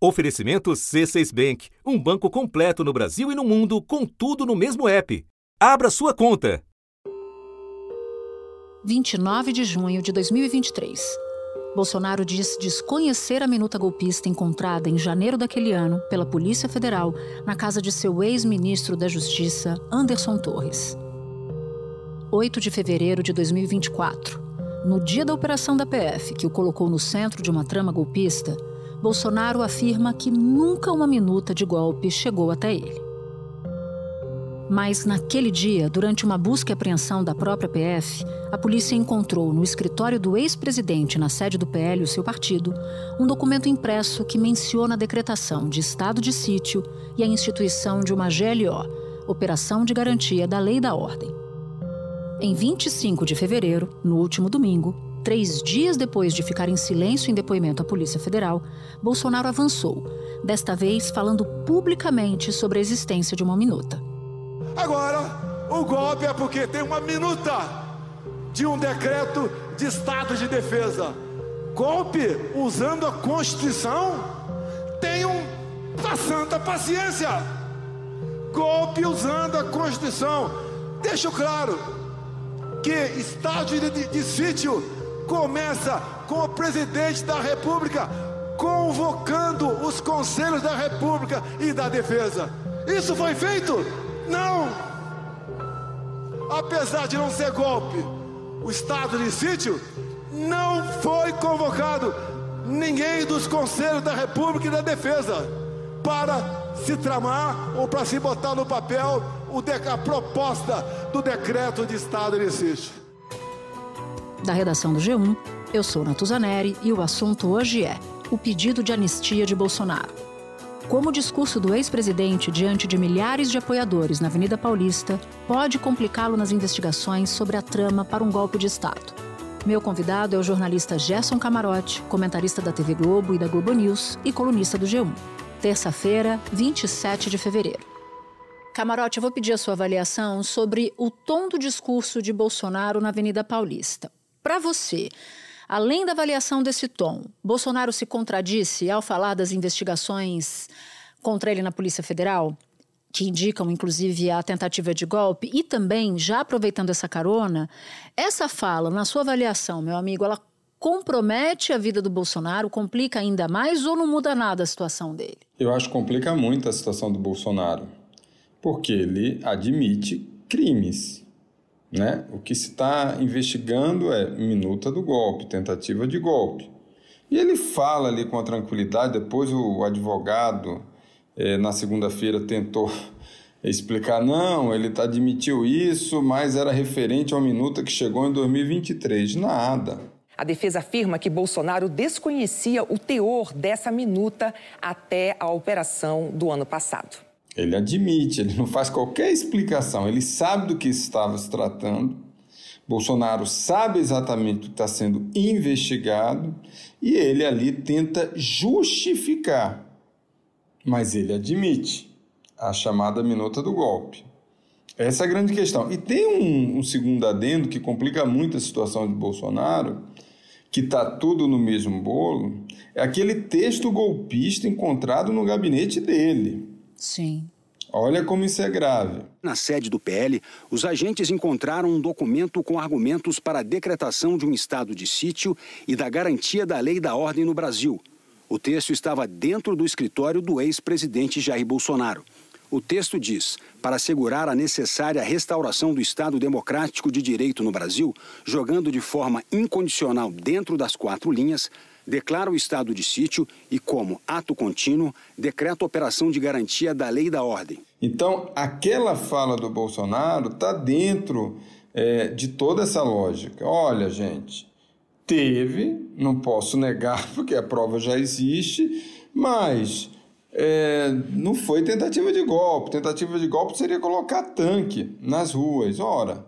Oferecimento C6 Bank, um banco completo no Brasil e no mundo, com tudo no mesmo app. Abra sua conta. 29 de junho de 2023. Bolsonaro diz desconhecer a minuta golpista encontrada em janeiro daquele ano pela Polícia Federal na casa de seu ex-ministro da Justiça, Anderson Torres. 8 de fevereiro de 2024. No dia da operação da PF, que o colocou no centro de uma trama golpista, Bolsonaro afirma que nunca uma minuta de golpe chegou até ele. Mas naquele dia, durante uma busca e apreensão da própria PF, a polícia encontrou no escritório do ex-presidente, na sede do PL, o seu partido, um documento impresso que menciona a decretação de estado de sítio e a instituição de uma GLO, Operação de Garantia da Lei da Ordem. Em 25 de fevereiro, no último domingo, Três dias depois de ficar em silêncio em depoimento à Polícia Federal, Bolsonaro avançou, desta vez falando publicamente sobre a existência de uma minuta. Agora, o golpe é porque tem uma minuta de um decreto de estado de defesa. Golpe usando a Constituição? Tenham a santa paciência. Golpe usando a Constituição. Deixo claro que estado de, de, de sítio começa com o presidente da República convocando os conselhos da República e da Defesa. Isso foi feito? Não! Apesar de não ser golpe, o estado de sítio não foi convocado ninguém dos conselhos da República e da Defesa para se tramar ou para se botar no papel a proposta do decreto de estado de sítio. Da redação do G1, eu sou Natuzaneri e o assunto hoje é o pedido de anistia de Bolsonaro. Como o discurso do ex-presidente diante de milhares de apoiadores na Avenida Paulista pode complicá-lo nas investigações sobre a trama para um golpe de Estado. Meu convidado é o jornalista Gerson Camarote, comentarista da TV Globo e da Globo News e colunista do G1. Terça-feira, 27 de fevereiro. Camarote, eu vou pedir a sua avaliação sobre o tom do discurso de Bolsonaro na Avenida Paulista. Para você, além da avaliação desse tom, Bolsonaro se contradisse ao falar das investigações contra ele na Polícia Federal? que indicam inclusive a tentativa de golpe, e também, já aproveitando essa carona, essa fala, na sua avaliação, meu amigo, ela compromete a vida do Bolsonaro, complica ainda mais ou não muda nada a situação dele? Eu acho que complica muito a situação do Bolsonaro, porque ele admite crimes. Né? O que se está investigando é minuta do golpe, tentativa de golpe. E ele fala ali com a tranquilidade, depois o advogado, é, na segunda-feira, tentou explicar, não, ele admitiu isso, mas era referente ao minuta que chegou em 2023. Nada. A defesa afirma que Bolsonaro desconhecia o teor dessa minuta até a operação do ano passado. Ele admite, ele não faz qualquer explicação, ele sabe do que estava se tratando. Bolsonaro sabe exatamente o que está sendo investigado e ele ali tenta justificar, mas ele admite a chamada minuta do golpe. Essa é a grande questão. E tem um, um segundo adendo que complica muito a situação de Bolsonaro, que está tudo no mesmo bolo, é aquele texto golpista encontrado no gabinete dele. Sim. Olha como isso é grave. Na sede do PL, os agentes encontraram um documento com argumentos para a decretação de um estado de sítio e da garantia da lei da ordem no Brasil. O texto estava dentro do escritório do ex-presidente Jair Bolsonaro. O texto diz: para assegurar a necessária restauração do Estado democrático de direito no Brasil, jogando de forma incondicional dentro das quatro linhas, declara o estado de sítio e, como ato contínuo, decreta operação de garantia da lei e da ordem. Então, aquela fala do Bolsonaro está dentro é, de toda essa lógica. Olha, gente, teve, não posso negar porque a prova já existe, mas é, não foi tentativa de golpe. Tentativa de golpe seria colocar tanque nas ruas. Ora,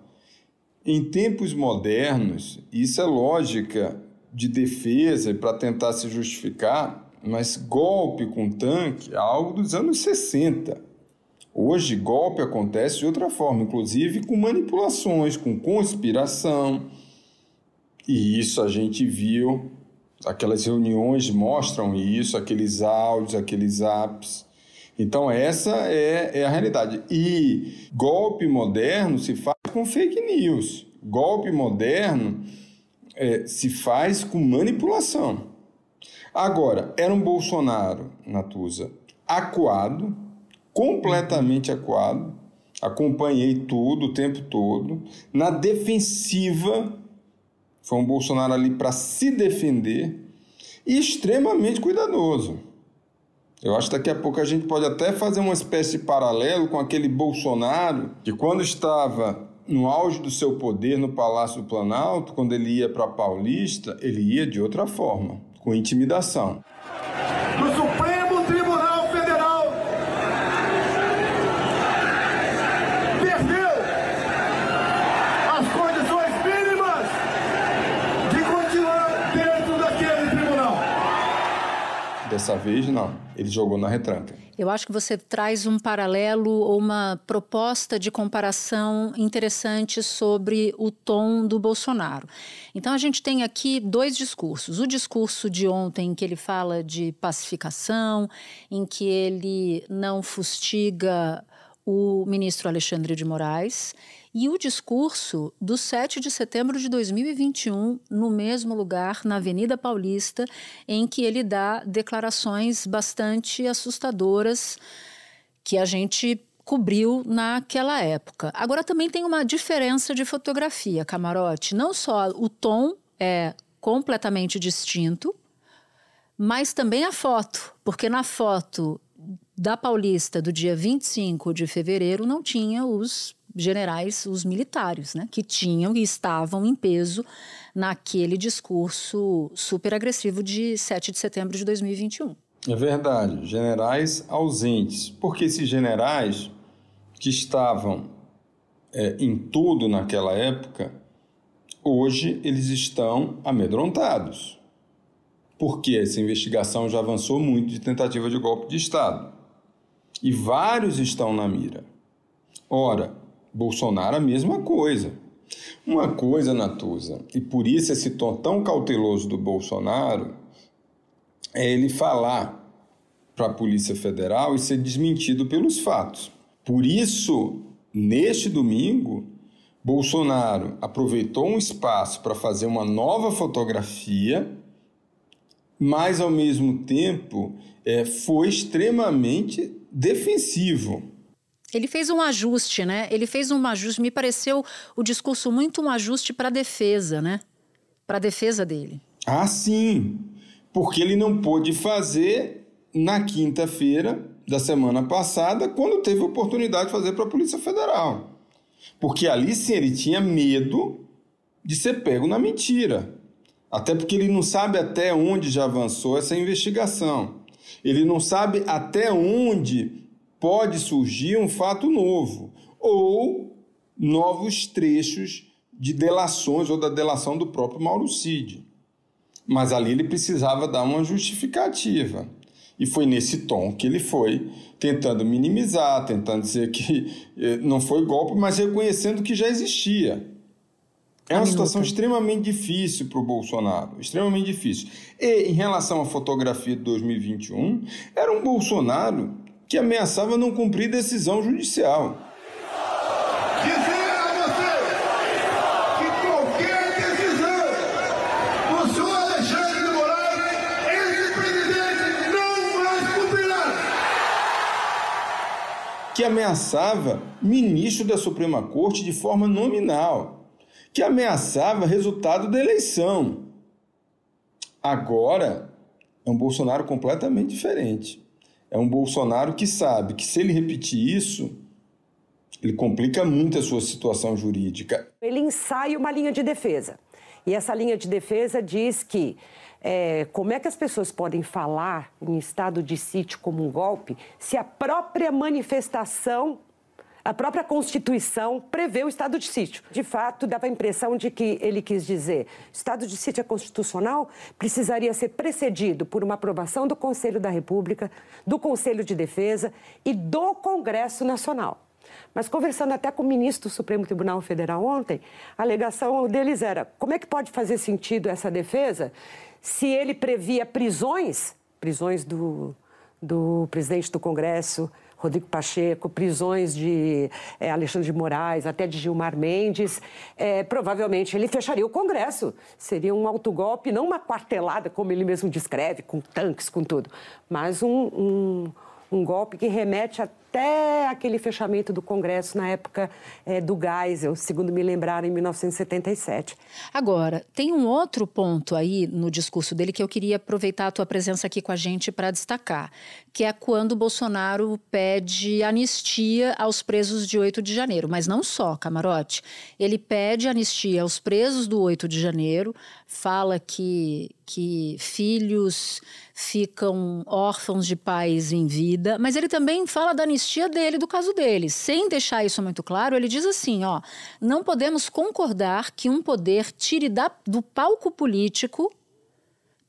em tempos modernos, isso é lógica de defesa para tentar se justificar, mas golpe com tanque é algo dos anos 60. Hoje, golpe acontece de outra forma, inclusive com manipulações, com conspiração. E isso a gente viu Aquelas reuniões mostram isso, aqueles áudios, aqueles apps. Então, essa é, é a realidade. E golpe moderno se faz com fake news. Golpe moderno é, se faz com manipulação. Agora, era um Bolsonaro, Natuza, acuado, completamente acuado, acompanhei tudo o tempo todo, na defensiva, foi um Bolsonaro ali para se defender e extremamente cuidadoso. Eu acho que daqui a pouco a gente pode até fazer uma espécie de paralelo com aquele Bolsonaro que, quando estava no auge do seu poder no Palácio do Planalto, quando ele ia para Paulista, ele ia de outra forma, com intimidação. No Supremo Tribunal Federal perdeu as condições mínimas de continuar dentro daquele tribunal. Dessa vez, não. Ele jogou na retranca. Eu acho que você traz um paralelo ou uma proposta de comparação interessante sobre o tom do Bolsonaro. Então, a gente tem aqui dois discursos. O discurso de ontem, em que ele fala de pacificação, em que ele não fustiga o ministro Alexandre de Moraes e o discurso do 7 de setembro de 2021, no mesmo lugar, na Avenida Paulista, em que ele dá declarações bastante assustadoras que a gente cobriu naquela época. Agora também tem uma diferença de fotografia, camarote. Não só o tom é completamente distinto, mas também a foto, porque na foto da Paulista do dia 25 de fevereiro não tinha os generais, os militares, né, que tinham e estavam em peso naquele discurso super agressivo de 7 de setembro de 2021. É verdade, generais ausentes, porque esses generais que estavam é, em tudo naquela época, hoje eles estão amedrontados, porque essa investigação já avançou muito de tentativa de golpe de Estado e vários estão na mira. Ora, Bolsonaro a mesma coisa. Uma coisa, Natuza, e por isso esse tom tão cauteloso do Bolsonaro, é ele falar para a Polícia Federal e ser desmentido pelos fatos. Por isso, neste domingo, Bolsonaro aproveitou um espaço para fazer uma nova fotografia, mas ao mesmo tempo é, foi extremamente defensivo. Ele fez um ajuste, né? Ele fez um ajuste. Me pareceu o discurso muito um ajuste para a defesa, né? Para a defesa dele. Ah, sim. Porque ele não pôde fazer na quinta-feira da semana passada, quando teve oportunidade de fazer para a Polícia Federal. Porque ali sim ele tinha medo de ser pego na mentira. Até porque ele não sabe até onde já avançou essa investigação. Ele não sabe até onde pode surgir um fato novo ou novos trechos de delações ou da delação do próprio Mauro Cid. Mas ali ele precisava dar uma justificativa. E foi nesse tom que ele foi tentando minimizar, tentando dizer que eh, não foi golpe, mas reconhecendo que já existia. É uma situação extremamente difícil para o Bolsonaro, extremamente difícil. E em relação à fotografia de 2021, era um Bolsonaro que ameaçava não cumprir decisão judicial. Dizer a você que qualquer decisão do senhor Alexandre de Moraes, esse presidente não mais cumprirá. Que ameaçava ministro da Suprema Corte de forma nominal, que ameaçava resultado da eleição. Agora é um Bolsonaro completamente diferente. É um Bolsonaro que sabe que se ele repetir isso, ele complica muito a sua situação jurídica. Ele ensaia uma linha de defesa. E essa linha de defesa diz que é, como é que as pessoas podem falar em estado de sítio como um golpe se a própria manifestação a própria Constituição prevê o estado de sítio. De fato, dava a impressão de que ele quis dizer: estado de sítio é constitucional precisaria ser precedido por uma aprovação do Conselho da República, do Conselho de Defesa e do Congresso Nacional. Mas conversando até com o ministro do Supremo Tribunal Federal ontem, a alegação deles era: como é que pode fazer sentido essa defesa se ele previa prisões, prisões do, do presidente do Congresso, Rodrigo Pacheco, prisões de é, Alexandre de Moraes, até de Gilmar Mendes, é, provavelmente ele fecharia o Congresso. Seria um autogolpe, não uma quartelada, como ele mesmo descreve, com tanques, com tudo, mas um, um, um golpe que remete até aquele fechamento do Congresso na época é, do Geisel, segundo me lembraram, em 1977. Agora, tem um outro ponto aí no discurso dele que eu queria aproveitar a tua presença aqui com a gente para destacar, que é quando Bolsonaro pede anistia aos presos de 8 de janeiro. Mas não só, Camarote. Ele pede anistia aos presos do 8 de janeiro, fala que, que filhos ficam órfãos de pais em vida, mas ele também fala da anistia dele, do caso dele. Sem deixar isso muito claro, ele diz assim: ó, não podemos concordar que um poder tire da, do palco político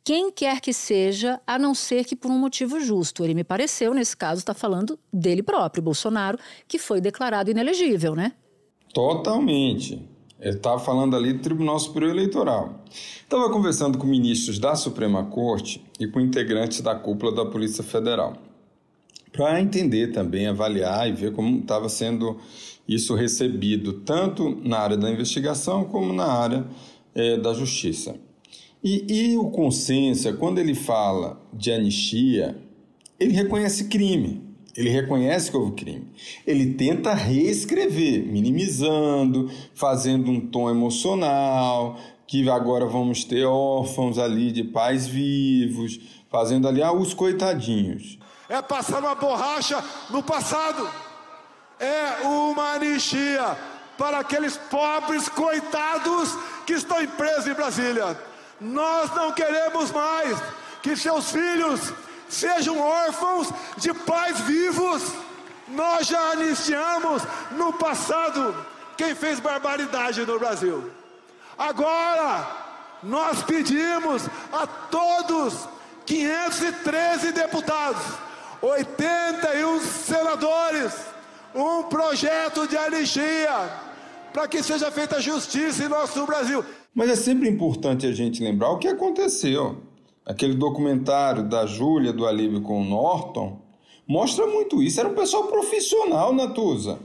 quem quer que seja, a não ser que por um motivo justo. Ele me pareceu, nesse caso, está falando dele próprio, Bolsonaro, que foi declarado inelegível, né? Totalmente. Ele estava falando ali do Tribunal Superior Eleitoral. Estava conversando com ministros da Suprema Corte e com integrantes da cúpula da Polícia Federal, para entender também, avaliar e ver como estava sendo isso recebido, tanto na área da investigação como na área é, da justiça. E, e o Consciência, quando ele fala de anistia, ele reconhece crime. Ele reconhece que houve crime. Ele tenta reescrever, minimizando, fazendo um tom emocional, que agora vamos ter órfãos ali de pais vivos, fazendo ali ah, os coitadinhos. É passar uma borracha no passado. É uma anistia para aqueles pobres coitados que estão presos em Brasília. Nós não queremos mais que seus filhos sejam órfãos de pais vivos. Nós já anistiamos no passado quem fez barbaridade no Brasil. Agora, nós pedimos a todos 513 deputados, 81 senadores, um projeto de anistia para que seja feita justiça em nosso Brasil. Mas é sempre importante a gente lembrar o que aconteceu. Aquele documentário da Júlia do Alívio com o Norton mostra muito isso. Era um pessoal profissional, Natuza.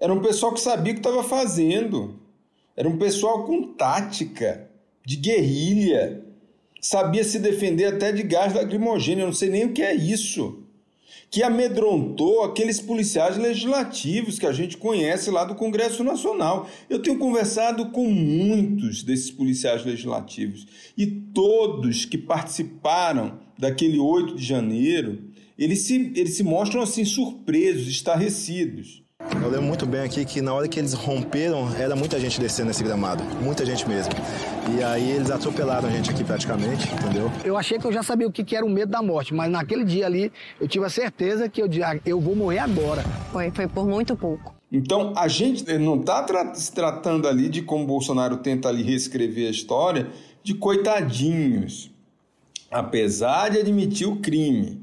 Era um pessoal que sabia o que estava fazendo. Era um pessoal com tática, de guerrilha. Sabia se defender até de gás lacrimogêneo. Eu não sei nem o que é isso que amedrontou aqueles policiais legislativos que a gente conhece lá do Congresso Nacional. Eu tenho conversado com muitos desses policiais legislativos e todos que participaram daquele 8 de janeiro, eles se, eles se mostram assim surpresos, estarrecidos. Eu lembro muito bem aqui que na hora que eles romperam, era muita gente descendo nesse gramado, muita gente mesmo. E aí eles atropelaram a gente aqui praticamente, entendeu? Eu achei que eu já sabia o que era o medo da morte, mas naquele dia ali eu tive a certeza que eu, eu vou morrer agora. Foi, foi por muito pouco. Então a gente não está tra se tratando ali de como Bolsonaro tenta ali reescrever a história de coitadinhos, apesar de admitir o crime,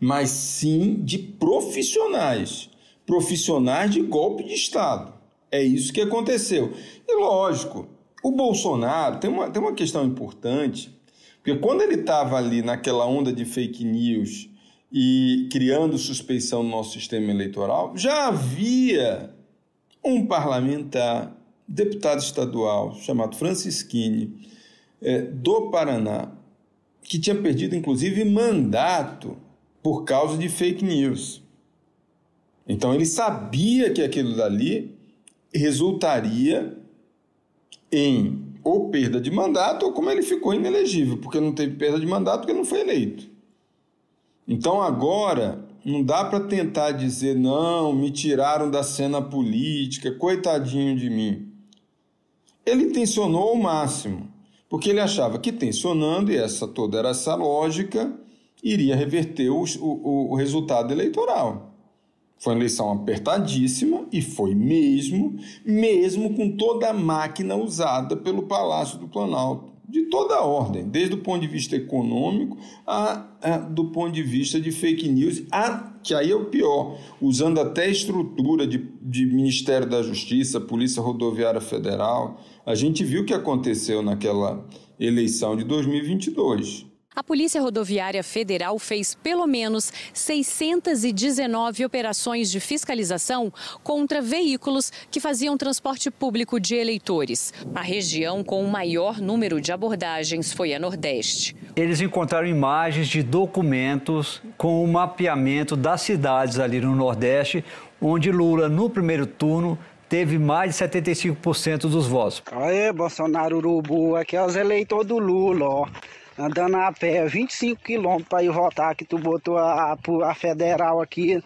mas sim de profissionais profissionais de golpe de Estado. É isso que aconteceu. E lógico, o Bolsonaro tem uma, tem uma questão importante, porque quando ele estava ali naquela onda de fake news e criando suspeição no nosso sistema eleitoral, já havia um parlamentar, deputado estadual, chamado Francisquini, é, do Paraná, que tinha perdido inclusive mandato por causa de fake news. Então ele sabia que aquilo dali resultaria em ou perda de mandato ou como ele ficou inelegível, porque não teve perda de mandato porque não foi eleito. Então agora não dá para tentar dizer não, me tiraram da cena política, coitadinho de mim. Ele tensionou ao máximo, porque ele achava que tensionando, e essa toda era essa lógica, iria reverter o, o, o resultado eleitoral. Foi uma eleição apertadíssima e foi mesmo, mesmo com toda a máquina usada pelo Palácio do Planalto, de toda a ordem, desde o ponto de vista econômico a, a, do ponto de vista de fake news, a, que aí é o pior, usando até estrutura de, de Ministério da Justiça, Polícia Rodoviária Federal. A gente viu o que aconteceu naquela eleição de 2022. A Polícia Rodoviária Federal fez pelo menos 619 operações de fiscalização contra veículos que faziam transporte público de eleitores. A região com o maior número de abordagens foi a Nordeste. Eles encontraram imagens de documentos com o mapeamento das cidades ali no Nordeste, onde Lula, no primeiro turno, teve mais de 75% dos votos. Aê, Bolsonaro Urubu, aqui é os eleitores do Lula, ó andando a pé 25 quilômetros para ir votar, que tu botou a, a federal aqui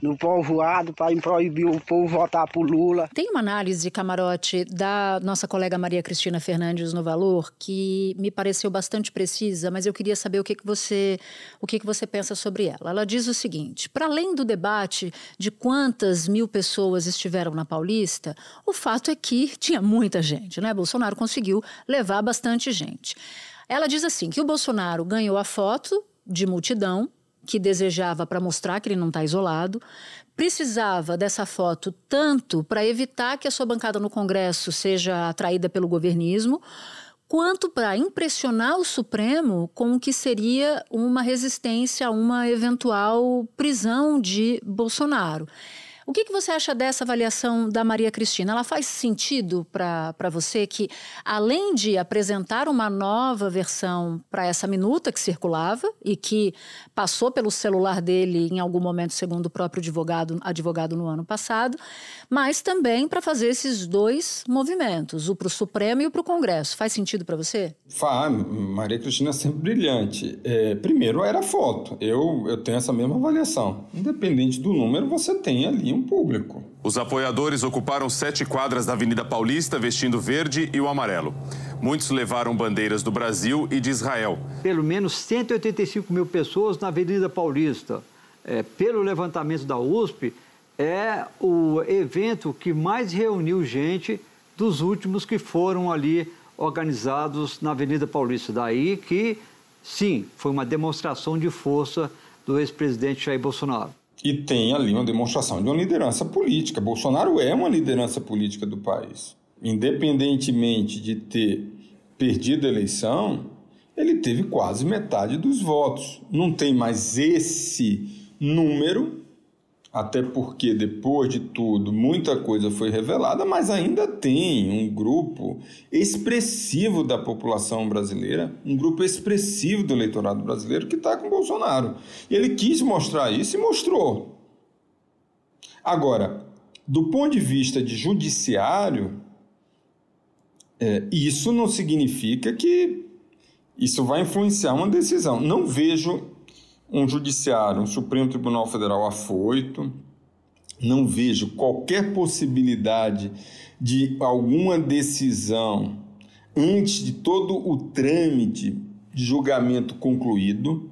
no povoado para proibir o povo votar por Lula. Tem uma análise, camarote, da nossa colega Maria Cristina Fernandes no Valor que me pareceu bastante precisa, mas eu queria saber o que, que você o que, que você pensa sobre ela. Ela diz o seguinte: para além do debate de quantas mil pessoas estiveram na Paulista, o fato é que tinha muita gente, né? Bolsonaro conseguiu levar bastante gente. Ela diz assim que o Bolsonaro ganhou a foto de multidão que desejava para mostrar que ele não está isolado, precisava dessa foto tanto para evitar que a sua bancada no Congresso seja atraída pelo governismo, quanto para impressionar o Supremo com o que seria uma resistência a uma eventual prisão de Bolsonaro. O que, que você acha dessa avaliação da Maria Cristina? Ela faz sentido para você que, além de apresentar uma nova versão para essa minuta que circulava e que passou pelo celular dele em algum momento, segundo o próprio advogado, advogado no ano passado, mas também para fazer esses dois movimentos, o para o Supremo e o para o Congresso. Faz sentido para você? Faz. Maria Cristina é sempre brilhante. É, primeiro era foto. Eu, eu tenho essa mesma avaliação. Independente do número, você tem ali público. Os apoiadores ocuparam sete quadras da Avenida Paulista vestindo verde e o amarelo. Muitos levaram bandeiras do Brasil e de Israel. Pelo menos 185 mil pessoas na Avenida Paulista. É, pelo levantamento da USP, é o evento que mais reuniu gente dos últimos que foram ali organizados na Avenida Paulista. Daí que, sim, foi uma demonstração de força do ex-presidente Jair Bolsonaro. E tem ali uma demonstração de uma liderança política. Bolsonaro é uma liderança política do país. Independentemente de ter perdido a eleição, ele teve quase metade dos votos. Não tem mais esse número até porque depois de tudo muita coisa foi revelada, mas ainda tem um grupo expressivo da população brasileira, um grupo expressivo do eleitorado brasileiro que está com Bolsonaro. E ele quis mostrar isso e mostrou. Agora, do ponto de vista de judiciário, é, isso não significa que isso vai influenciar uma decisão. Não vejo um judiciário, um Supremo Tribunal Federal afoito. Não vejo qualquer possibilidade de alguma decisão antes de todo o trâmite de julgamento concluído.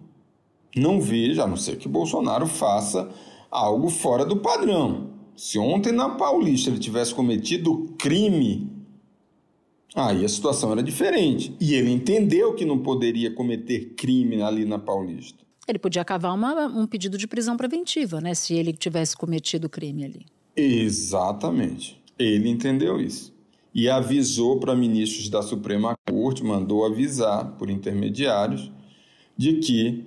Não vejo, a não ser que Bolsonaro faça algo fora do padrão. Se ontem na Paulista ele tivesse cometido crime, aí a situação era diferente. E ele entendeu que não poderia cometer crime ali na Paulista. Ele podia cavar uma, um pedido de prisão preventiva, né? Se ele tivesse cometido o crime ali. Exatamente. Ele entendeu isso. E avisou para ministros da Suprema Corte, mandou avisar por intermediários, de que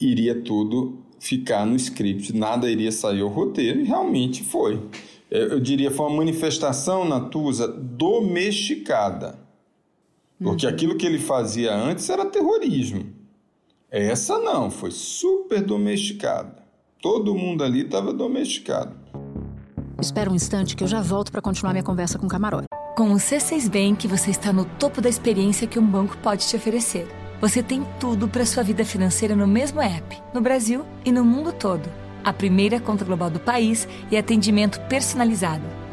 iria tudo ficar no script, nada iria sair ao roteiro, e realmente foi. Eu diria foi uma manifestação, Natuza, domesticada. Porque uhum. aquilo que ele fazia antes era terrorismo. Essa não, foi super domesticada. Todo mundo ali estava domesticado. Espera um instante que eu já volto para continuar minha conversa com o Camarote. Com o C6 Bank, você está no topo da experiência que um banco pode te oferecer. Você tem tudo para sua vida financeira no mesmo app, no Brasil e no mundo todo. A primeira conta global do país e atendimento personalizado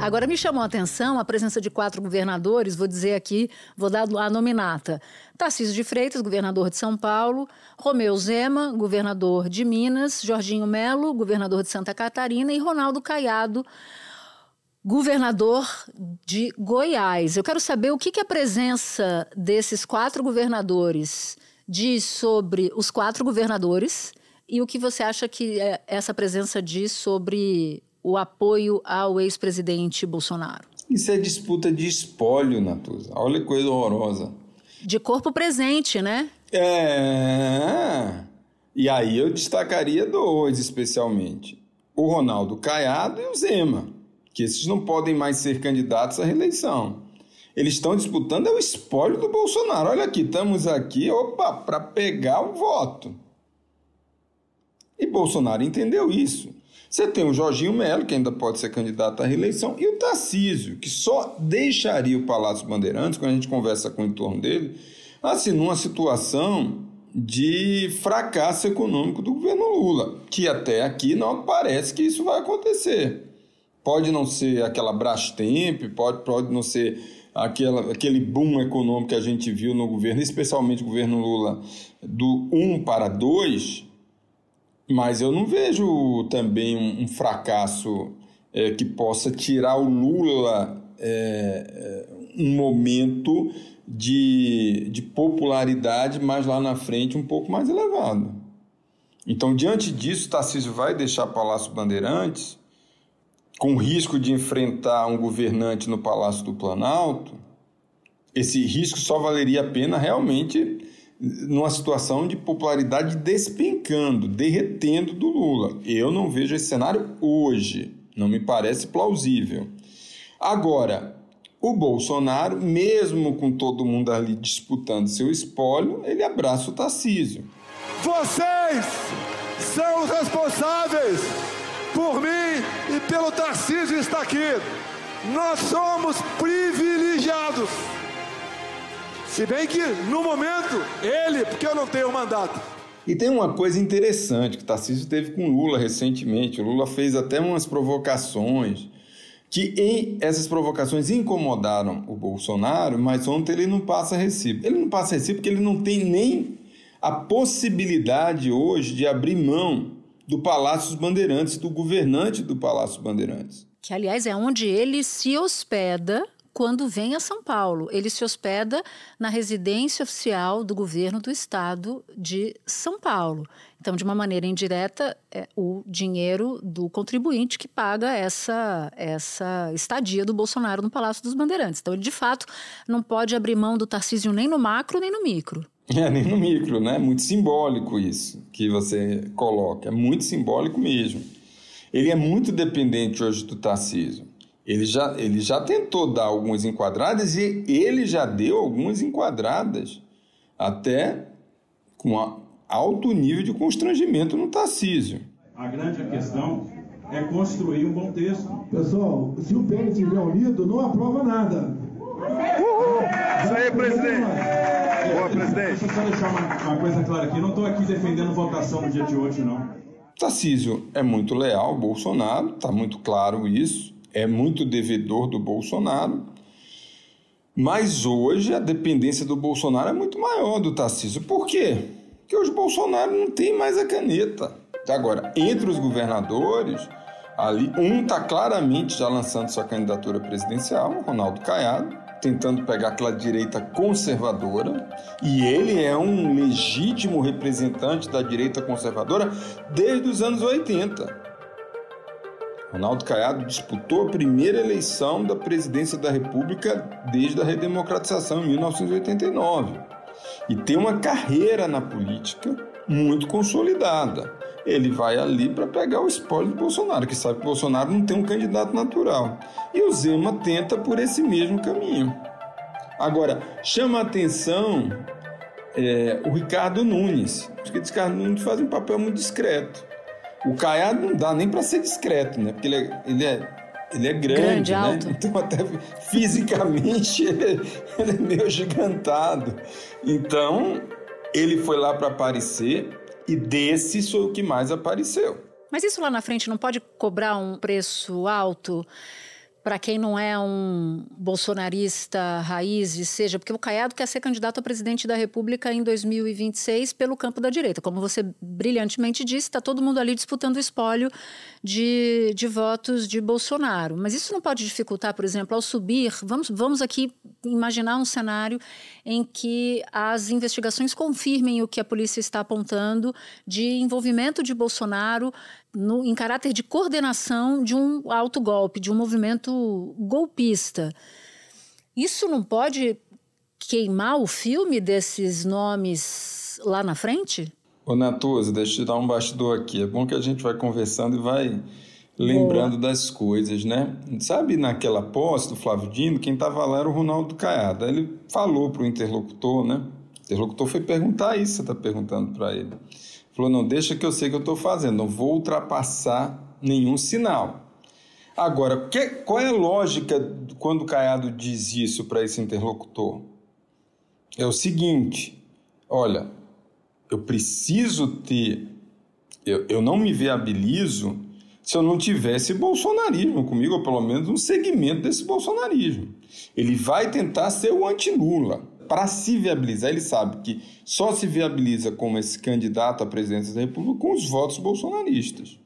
Agora me chamou a atenção a presença de quatro governadores, vou dizer aqui, vou dar a nominata. Tarcísio de Freitas, governador de São Paulo, Romeu Zema, governador de Minas, Jorginho Melo, governador de Santa Catarina e Ronaldo Caiado, governador de Goiás. Eu quero saber o que, que a presença desses quatro governadores diz sobre os quatro governadores e o que você acha que é, essa presença diz sobre o apoio ao ex-presidente Bolsonaro? Isso é disputa de espólio, Natuza. Olha que coisa horrorosa. De corpo presente, né? É. E aí eu destacaria dois especialmente: o Ronaldo Caiado e o Zema, que esses não podem mais ser candidatos à reeleição. Eles estão disputando é o espólio do Bolsonaro. Olha aqui, estamos aqui, opa, para pegar o voto. E Bolsonaro entendeu isso. Você tem o Jorginho Melo, que ainda pode ser candidato à reeleição, e o Tarcísio, que só deixaria o Palácio Bandeirantes, quando a gente conversa com o entorno dele, assim, numa situação de fracasso econômico do governo Lula, que até aqui não parece que isso vai acontecer. Pode não ser aquela Brastemp, pode, pode não ser aquela, aquele boom econômico que a gente viu no governo, especialmente o governo Lula, do 1 para 2, mas eu não vejo também um, um fracasso é, que possa tirar o Lula é, é, um momento de, de popularidade mais lá na frente um pouco mais elevado. Então, diante disso, Tarcísio vai deixar Palácio Bandeirantes com risco de enfrentar um governante no Palácio do Planalto. Esse risco só valeria a pena realmente numa situação de popularidade despencando, derretendo do Lula. Eu não vejo esse cenário hoje, não me parece plausível. Agora, o Bolsonaro, mesmo com todo mundo ali disputando seu espólio, ele abraça o Tarcísio. Vocês são os responsáveis por mim e pelo Tarcísio estar aqui. Nós somos privilegiados. Se bem que, no momento, ele, porque eu não tenho mandato. E tem uma coisa interessante que o Tarcísio teve com Lula recentemente. O Lula fez até umas provocações que em, essas provocações incomodaram o Bolsonaro, mas ontem ele não passa recibo. Ele não passa recibo porque ele não tem nem a possibilidade hoje de abrir mão do Palácio dos Bandeirantes, do governante do Palácio dos Bandeirantes. Que, aliás, é onde ele se hospeda quando vem a São Paulo. Ele se hospeda na residência oficial do governo do estado de São Paulo. Então, de uma maneira indireta, é o dinheiro do contribuinte que paga essa, essa estadia do Bolsonaro no Palácio dos Bandeirantes. Então, ele, de fato, não pode abrir mão do Tarcísio nem no macro nem no micro. É, nem no micro, né? Muito simbólico isso que você coloca. É muito simbólico mesmo. Ele é muito dependente hoje do Tarcísio. Ele já, ele já tentou dar algumas enquadradas e ele já deu algumas enquadradas, até com alto nível de constrangimento no Tarcísio. A grande questão é construir um bom texto. Pessoal, se o PL estiver unido, não aprova nada. Isso aí, presidente. Boa, presidente. Deixa eu só deixar uma, uma coisa clara aqui. Eu não estou aqui defendendo votação no dia de hoje, não. Tarcísio é muito leal ao Bolsonaro, está muito claro isso é muito devedor do Bolsonaro. Mas hoje a dependência do Bolsonaro é muito maior do Tarcísio. Por quê? Porque hoje o Bolsonaro não tem mais a caneta. Agora, entre os governadores, ali um está claramente já lançando sua candidatura presidencial, Ronaldo Caiado, tentando pegar aquela direita conservadora, e ele é um legítimo representante da direita conservadora desde os anos 80. Ronaldo Caiado disputou a primeira eleição da presidência da República desde a redemocratização em 1989 e tem uma carreira na política muito consolidada. Ele vai ali para pegar o espólio do Bolsonaro, que sabe que Bolsonaro não tem um candidato natural. E o Zema tenta por esse mesmo caminho. Agora, chama a atenção é, o Ricardo Nunes, porque o Ricardo Nunes faz um papel muito discreto. O Caiado não dá nem para ser discreto, né? Porque ele é, ele é, ele é grande, grande né? Alto. Então, até fisicamente, ele, ele é meio gigantado. Então, ele foi lá para aparecer e desse foi o que mais apareceu. Mas isso lá na frente não pode cobrar um preço alto para quem não é um bolsonarista raiz e seja, porque o Caiado quer ser candidato a presidente da República em 2026 pelo campo da direita. Como você brilhantemente disse, está todo mundo ali disputando o espólio de, de votos de Bolsonaro. Mas isso não pode dificultar, por exemplo, ao subir. Vamos, vamos aqui imaginar um cenário em que as investigações confirmem o que a polícia está apontando de envolvimento de Bolsonaro no, em caráter de coordenação de um autogolpe, de um movimento golpista. Isso não pode queimar o filme desses nomes lá na frente? Ô Natuza, deixa eu te dar um bastidor aqui. É bom que a gente vai conversando e vai lembrando Boa. das coisas, né? Sabe naquela posse do Flávio Dino, quem estava lá era o Ronaldo Caiado. Aí ele falou para o interlocutor, né? O interlocutor foi perguntar isso, você está perguntando para ele. Falou: não, deixa que eu sei que eu estou fazendo, não vou ultrapassar nenhum sinal. Agora, que, qual é a lógica quando o Caiado diz isso para esse interlocutor? É o seguinte: olha, eu preciso ter, eu, eu não me viabilizo se eu não tivesse bolsonarismo comigo, ou pelo menos um segmento desse bolsonarismo. Ele vai tentar ser o anti-Lula para se viabilizar, ele sabe que só se viabiliza como esse candidato à presidência da República com os votos bolsonaristas.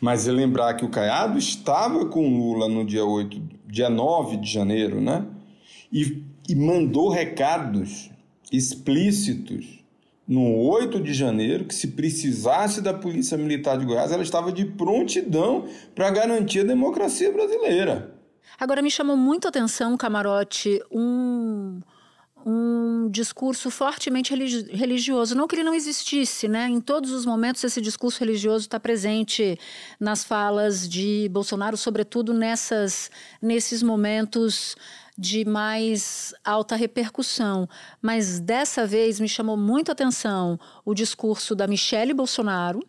Mas é lembrar que o Caiado estava com Lula no dia 8, dia 9 de janeiro, né? E, e mandou recados explícitos no 8 de janeiro que se precisasse da Polícia Militar de Goiás, ela estava de prontidão para garantir a democracia brasileira. Agora me chamou muito a atenção, Camarote, um um discurso fortemente religioso. Não que ele não existisse, né? Em todos os momentos esse discurso religioso está presente nas falas de Bolsonaro, sobretudo nessas, nesses momentos de mais alta repercussão. Mas dessa vez me chamou muito a atenção o discurso da Michele Bolsonaro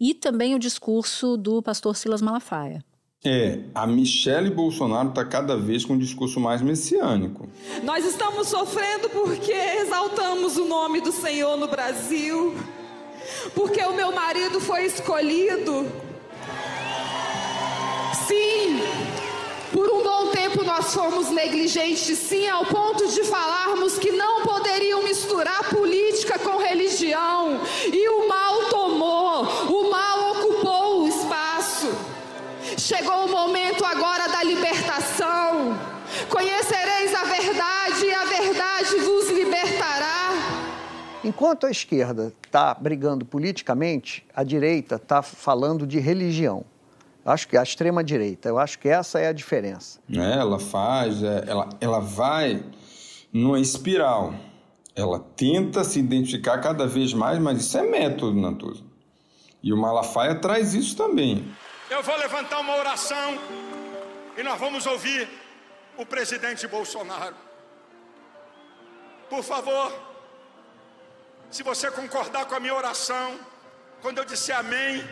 e também o discurso do pastor Silas Malafaia. É, a Michele Bolsonaro está cada vez com um discurso mais messiânico. Nós estamos sofrendo porque exaltamos o nome do Senhor no Brasil, porque o meu marido foi escolhido. Sim, por um bom tempo nós fomos negligentes, sim, ao ponto de falarmos que não poderiam misturar política com religião, e o mal tomou, o Chegou o momento agora da libertação. Conhecereis a verdade e a verdade vos libertará. Enquanto a esquerda está brigando politicamente, a direita está falando de religião. Acho que a extrema direita, eu acho que essa é a diferença. É, ela faz, é, ela, ela vai numa espiral. Ela tenta se identificar cada vez mais, mas isso é método, Natuza. E o Malafaia traz isso também. Eu vou levantar uma oração e nós vamos ouvir o presidente Bolsonaro. Por favor, se você concordar com a minha oração, quando eu disser amém,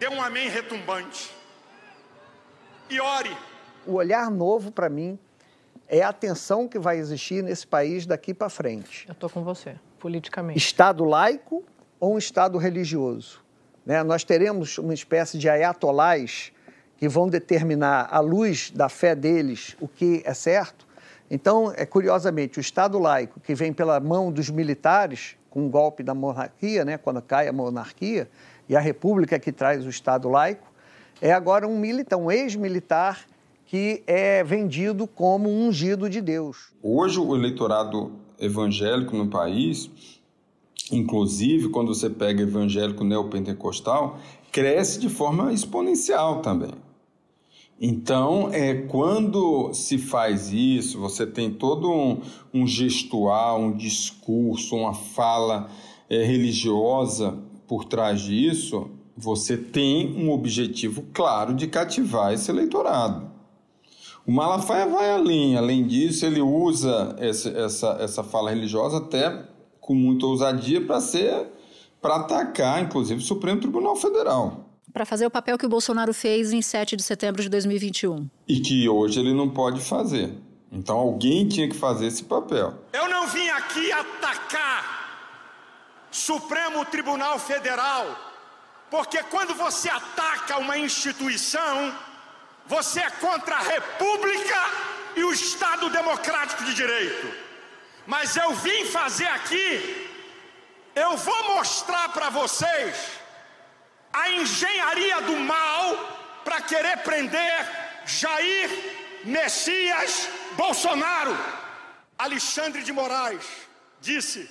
dê um amém retumbante. E ore. O olhar novo para mim é a atenção que vai existir nesse país daqui para frente. Eu estou com você, politicamente. Estado laico ou um Estado religioso? Né? Nós teremos uma espécie de ayatolás que vão determinar, à luz da fé deles, o que é certo. Então, é curiosamente, o Estado laico, que vem pela mão dos militares, com o golpe da monarquia, né, quando cai a monarquia, e a república que traz o Estado laico, é agora um militar, um ex-militar que é vendido como ungido de Deus. Hoje, o eleitorado evangélico no país inclusive quando você pega evangélico neopentecostal, cresce de forma exponencial também. Então, é, quando se faz isso, você tem todo um, um gestual, um discurso, uma fala é, religiosa por trás disso, você tem um objetivo claro de cativar esse eleitorado. O Malafaia vai além, além disso, ele usa essa, essa, essa fala religiosa até com muita ousadia para ser para atacar, inclusive, o Supremo Tribunal Federal. Para fazer o papel que o Bolsonaro fez em 7 de setembro de 2021. E que hoje ele não pode fazer. Então alguém tinha que fazer esse papel. Eu não vim aqui atacar Supremo Tribunal Federal, porque quando você ataca uma instituição, Você é contra a República e o Estado Democrático de Direito. Mas eu vim fazer aqui, eu vou mostrar para vocês a engenharia do mal para querer prender Jair Messias Bolsonaro. Alexandre de Moraes disse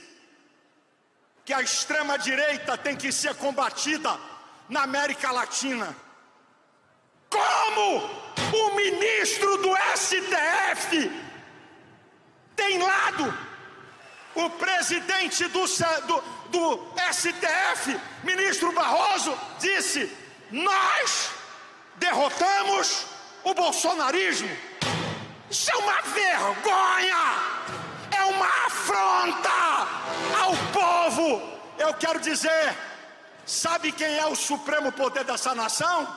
que a extrema-direita tem que ser combatida na América Latina. Como o ministro do STF tem lado, o presidente do, do, do STF, ministro Barroso, disse: Nós derrotamos o bolsonarismo. Isso é uma vergonha! é uma afronta ao povo. Eu quero dizer, sabe quem é o supremo poder dessa nação?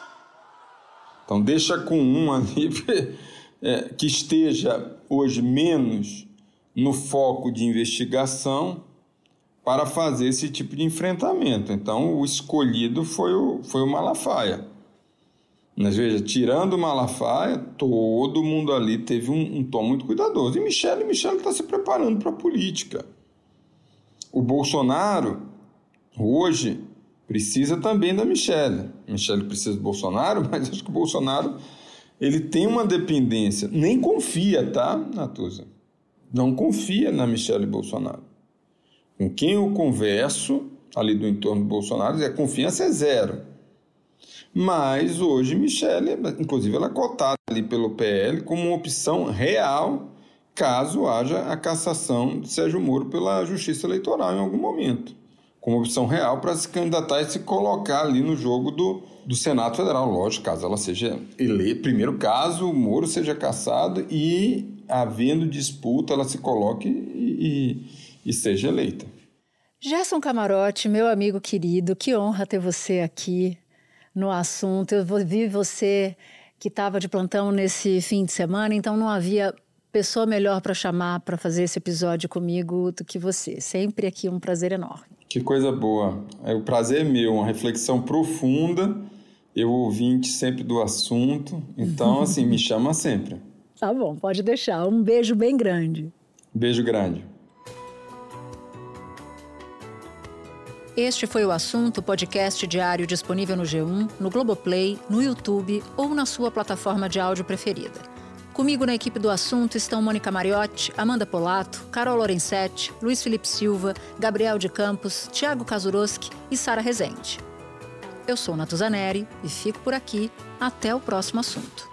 Então deixa com um ali é, que esteja hoje menos no foco de investigação para fazer esse tipo de enfrentamento. Então o escolhido foi o, foi o Malafaia. Mas veja, tirando Malafaia, todo mundo ali teve um, um tom muito cuidadoso. E Michele, Michele está se preparando para a política. O Bolsonaro, hoje, precisa também da Michele. Michele precisa do Bolsonaro, mas acho que o Bolsonaro ele tem uma dependência. Nem confia, tá, Natuza? Não confia na Michele Bolsonaro. Com quem eu converso ali do entorno do Bolsonaro, a confiança é zero. Mas hoje Michele, inclusive, ela é cotada ali pelo PL como uma opção real caso haja a cassação de Sérgio Moro pela Justiça Eleitoral em algum momento. Como opção real para se candidatar e se colocar ali no jogo do, do Senado Federal. Lógico, caso ela seja eleita. Primeiro caso, o Moro seja cassado e, havendo disputa, ela se coloque e, e, e seja eleita. Gerson Camarote, meu amigo querido, que honra ter você aqui no assunto. Eu vi você que estava de plantão nesse fim de semana, então não havia pessoa melhor para chamar para fazer esse episódio comigo do que você. Sempre aqui um prazer enorme. Que coisa boa. É, o prazer é meu, uma reflexão profunda. Eu ouvinte sempre do assunto, então assim, me chama sempre. Tá bom, pode deixar. Um beijo bem grande. Beijo grande. Este foi o assunto podcast diário disponível no G1, no Globoplay, no YouTube ou na sua plataforma de áudio preferida. Comigo na equipe do assunto estão Mônica Mariotti, Amanda Polato, Carol Lorenzetti, Luiz Felipe Silva, Gabriel de Campos, Thiago Kazuroski e Sara Rezende. Eu sou Natuzaneri e fico por aqui. Até o próximo assunto.